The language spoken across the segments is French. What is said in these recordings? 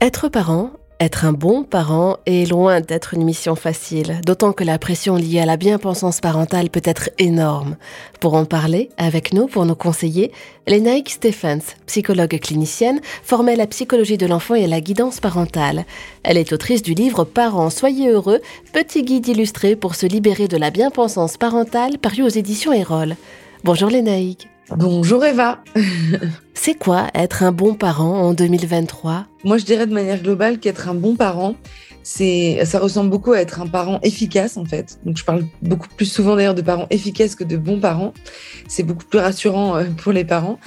Être parent, être un bon parent est loin d'être une mission facile, d'autant que la pression liée à la bien-pensance parentale peut être énorme. Pour en parler avec nous, pour nous conseiller, Lénaïque Stephens, psychologue clinicienne, formée à la psychologie de l'enfant et à la guidance parentale. Elle est autrice du livre Parents, soyez heureux, petit guide illustré pour se libérer de la bien-pensance parentale paru aux éditions Erol. Bonjour Lénaïque. Bonjour Eva. C'est quoi être un bon parent en 2023 Moi, je dirais de manière globale qu'être un bon parent, c'est, ça ressemble beaucoup à être un parent efficace en fait. Donc, je parle beaucoup plus souvent d'ailleurs de parents efficaces que de bons parents. C'est beaucoup plus rassurant euh, pour les parents.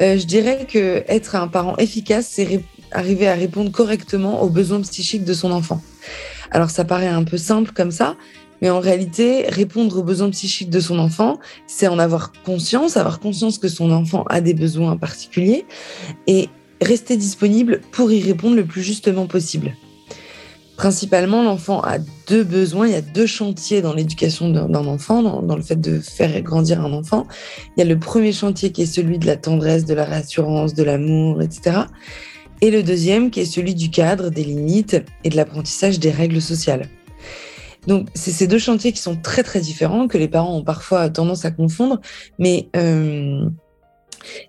Euh, je dirais que être un parent efficace, c'est arriver à répondre correctement aux besoins psychiques de son enfant. Alors, ça paraît un peu simple comme ça, mais en réalité, répondre aux besoins psychiques de son enfant, c'est en avoir conscience, avoir conscience que son enfant a des besoins particuliers et rester disponible pour y répondre le plus justement possible. Principalement, l'enfant a deux besoins, il y a deux chantiers dans l'éducation d'un enfant, dans, le fait de faire grandir un enfant. Il y a le premier chantier qui est celui de la tendresse, de la rassurance, de l'amour, etc. Et le deuxième qui est celui du cadre, des limites et de l'apprentissage des règles sociales. Donc, c'est ces deux chantiers qui sont très, très différents, que les parents ont parfois tendance à confondre, mais euh,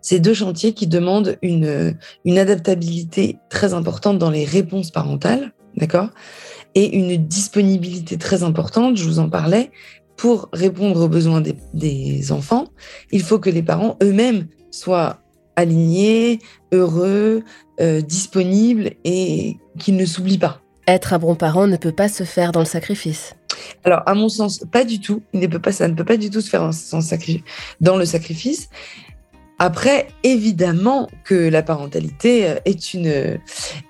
ces deux chantiers qui demandent une, une adaptabilité très importante dans les réponses parentales, d'accord? Et une disponibilité très importante, je vous en parlais, pour répondre aux besoins des, des enfants, il faut que les parents eux-mêmes soient alignés, heureux, euh, disponibles et qu'ils ne s'oublient pas. Être un bon parent ne peut pas se faire dans le sacrifice. Alors, à mon sens, pas du tout. Il ne peut pas, ça ne peut pas du tout se faire dans le sacrifice. Après, évidemment que la parentalité euh, est, une,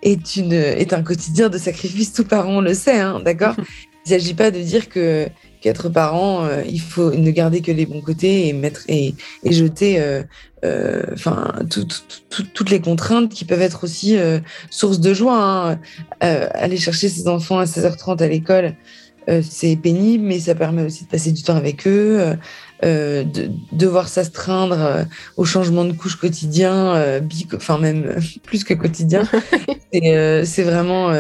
est, une, est un quotidien de sacrifice. Tout parent le sait, hein, d'accord? Il ne s'agit pas de dire que qu'être parent, euh, il faut ne garder que les bons côtés et mettre et, et jeter, euh, euh, enfin, toutes les contraintes qui peuvent être aussi source de joie. Hein. aller chercher ses enfants à 16h30 à l'école, c'est pénible, mais ça permet aussi de passer du temps avec eux. Euh, de devoir s'astreindre euh, au changement de couche quotidien, euh, enfin même plus que quotidien. c'est vraiment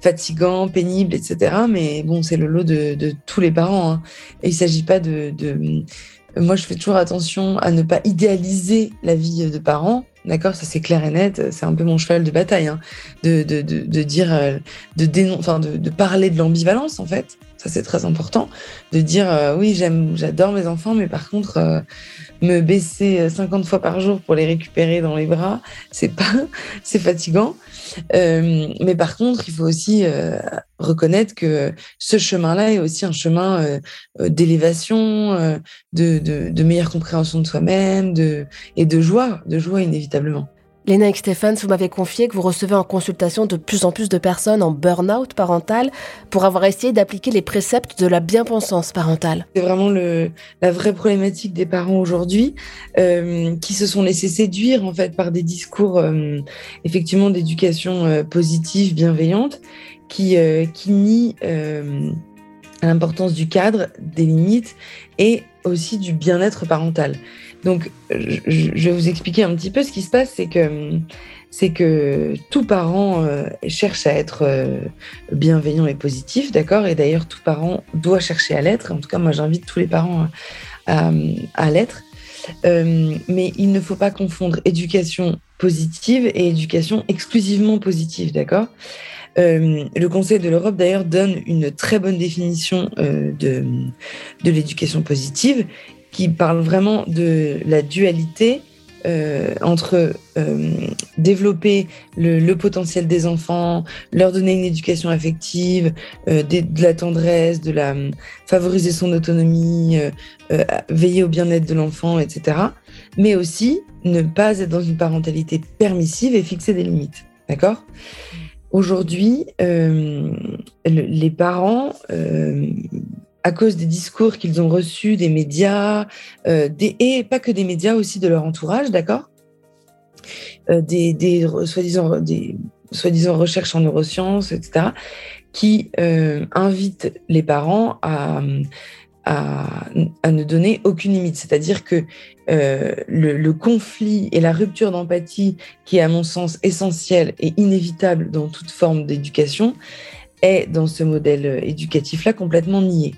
fatigant, pénible, etc. Mais bon, c'est le lot de, de, tous les parents. Hein. Et il s'agit pas de, de... Moi, je fais toujours attention à ne pas idéaliser la vie de parents. D'accord, ça c'est clair et net. C'est un peu mon cheval de bataille, hein, de, de, de, de, dire, de, enfin, de, de parler de l'ambivalence en fait. Ça, c'est très important de dire euh, oui, j'aime, j'adore mes enfants, mais par contre, euh, me baisser 50 fois par jour pour les récupérer dans les bras, c'est pas, c'est fatigant. Euh, mais par contre, il faut aussi reconnaître que ce chemin-là est aussi un chemin d'élévation, de, de, de, meilleure compréhension de soi-même, de, et de joie, de joie inévitablement. Léna et Stéphane, vous m'avez confié que vous recevez en consultation de plus en plus de personnes en burn-out parental pour avoir essayé d'appliquer les préceptes de la bien-pensance parentale. C'est vraiment le, la vraie problématique des parents aujourd'hui euh, qui se sont laissés séduire en fait par des discours euh, effectivement d'éducation euh, positive, bienveillante, qui, qui nient l'importance du cadre, des limites et aussi du bien-être parental. Donc, je, vais vous expliquer un petit peu ce qui se passe, c'est que c'est que tout parent euh, cherche à être euh, bienveillant et positif, d'accord? Et d'ailleurs, tout parent doit chercher à l'être. En tout cas, moi, j'invite tous les parents à, l'être. Euh, mais il ne faut pas confondre éducation positive et éducation exclusivement positive, d'accord? Le Conseil de l'Europe, d'ailleurs, donne une très bonne définition de, de l'éducation positive qui parle vraiment de la dualité euh, entre euh, développer le, potentiel des enfants, leur donner une éducation affective, euh, de, la tendresse, de la favoriser son autonomie, veiller au bien-être de l'enfant, etc. Mais aussi ne pas être dans une parentalité permissive et fixer des limites. D'accord? Aujourd'hui, les parents à cause des discours qu'ils ont reçus des médias, euh, et pas que des médias, aussi de leur entourage, d'accord? Euh, Des, des soi-disant recherches en neurosciences, etc., qui euh, invitent les parents à, à, ne donner aucune limite. C'est-à-dire que euh, le, conflit et la rupture d'empathie, qui est à mon sens essentiel et inévitable dans toute forme d'éducation, est dans ce modèle éducatif-là complètement nié.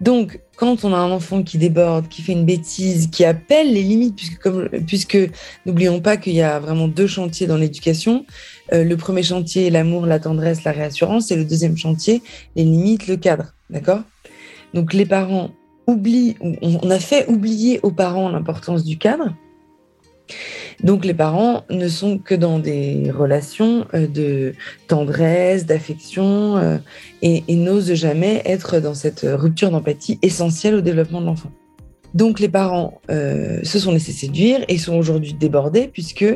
Donc, quand on a un enfant qui déborde, qui fait une bêtise, qui appelle les limites, puisque, comme, puisque n'oublions pas qu'il y a vraiment deux chantiers dans l'éducation. Euh, le premier chantier, l'amour, la tendresse, la réassurance, et le deuxième chantier, les limites, le cadre. D'accord? Donc, les parents oublient, on a fait oublier aux parents l'importance du cadre. Donc les parents ne sont que dans des relations euh, de tendresse, d'affection euh, et, n'osent jamais être dans cette rupture d'empathie essentielle au développement de l'enfant. Donc les parents euh, se sont laissés séduire et sont aujourd'hui débordés puisque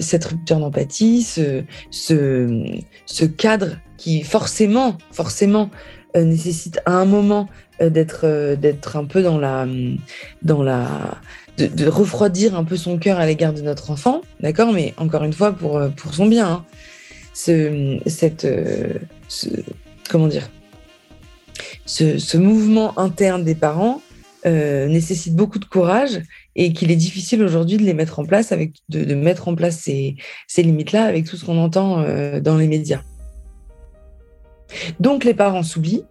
cette rupture d'empathie, ce, ce, cadre qui forcément, forcément nécessite à un moment d'être d'être un peu dans la dans la de, refroidir un peu son cœur à l'égard de notre enfant, d'accord? Mais encore une fois, pour, euh, pour son bien. Hein. Ce, cette, euh, comment dire? Ce, mouvement interne des parents euh, nécessite beaucoup de courage et qu'il est difficile aujourd'hui de les mettre en place, avec, de, mettre en place ces, ces limites-là avec tout ce qu'on entend dans les médias. Donc les parents s'oublient,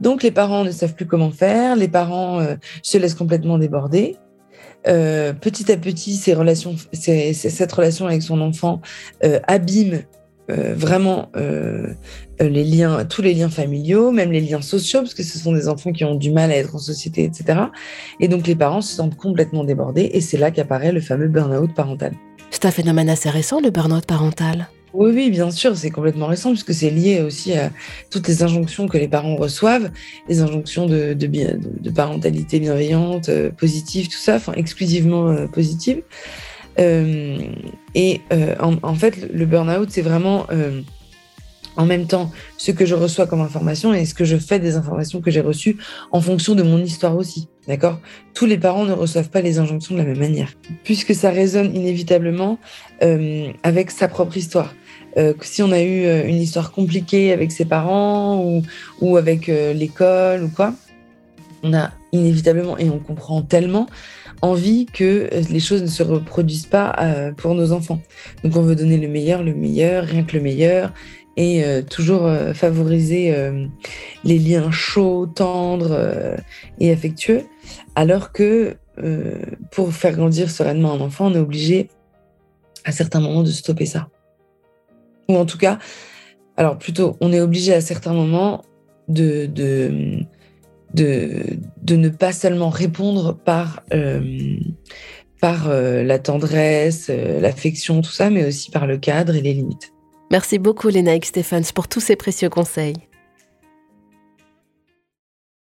donc les parents ne savent plus comment faire, les parents se laissent complètement déborder, euh, petit à petit, cette relation avec son enfant euh, abîme euh, vraiment tous les liens familiaux, même les liens sociaux, parce que ce sont des enfants qui ont du mal à être en société, etc. Et donc les parents se sentent complètement débordés, et c'est là qu'apparaît le fameux burn-out parental. C'est un phénomène assez récent, le burn-out parental. Oui, oui, bien sûr, c'est complètement récent puisque c'est lié aussi à toutes les injonctions que les parents reçoivent, les injonctions de, de, parentalité bienveillante, euh, positive, tout ça, enfin exclusivement euh, positive. Euh, et en, fait, le burn-out, c'est vraiment en même temps ce que je reçois comme information et ce que je fais des informations que j'ai reçues en fonction de mon histoire aussi. D'accord? Tous les parents ne reçoivent pas les injonctions de la même manière, puisque ça résonne inévitablement euh, avec sa propre histoire. Euh, si on a eu euh, une histoire compliquée avec ses parents ou, ou avec l'école ou quoi, on a inévitablement, et on comprend tellement, envie que les choses ne se reproduisent pas pour nos enfants. Donc on veut donner le meilleur, le meilleur, rien que le meilleur, et euh, toujours euh, favoriser euh, les liens chauds, tendres et affectueux, alors que pour faire grandir sereinement un enfant, on est obligé à certains moments de stopper ça. Ou en tout cas, alors plutôt, on est obligé à certains moments de, de, de, ne pas seulement répondre par, par la tendresse, l'affection, tout ça, mais aussi par le cadre et les limites. Merci beaucoup Lénaïque Stéphane pour tous ces précieux conseils.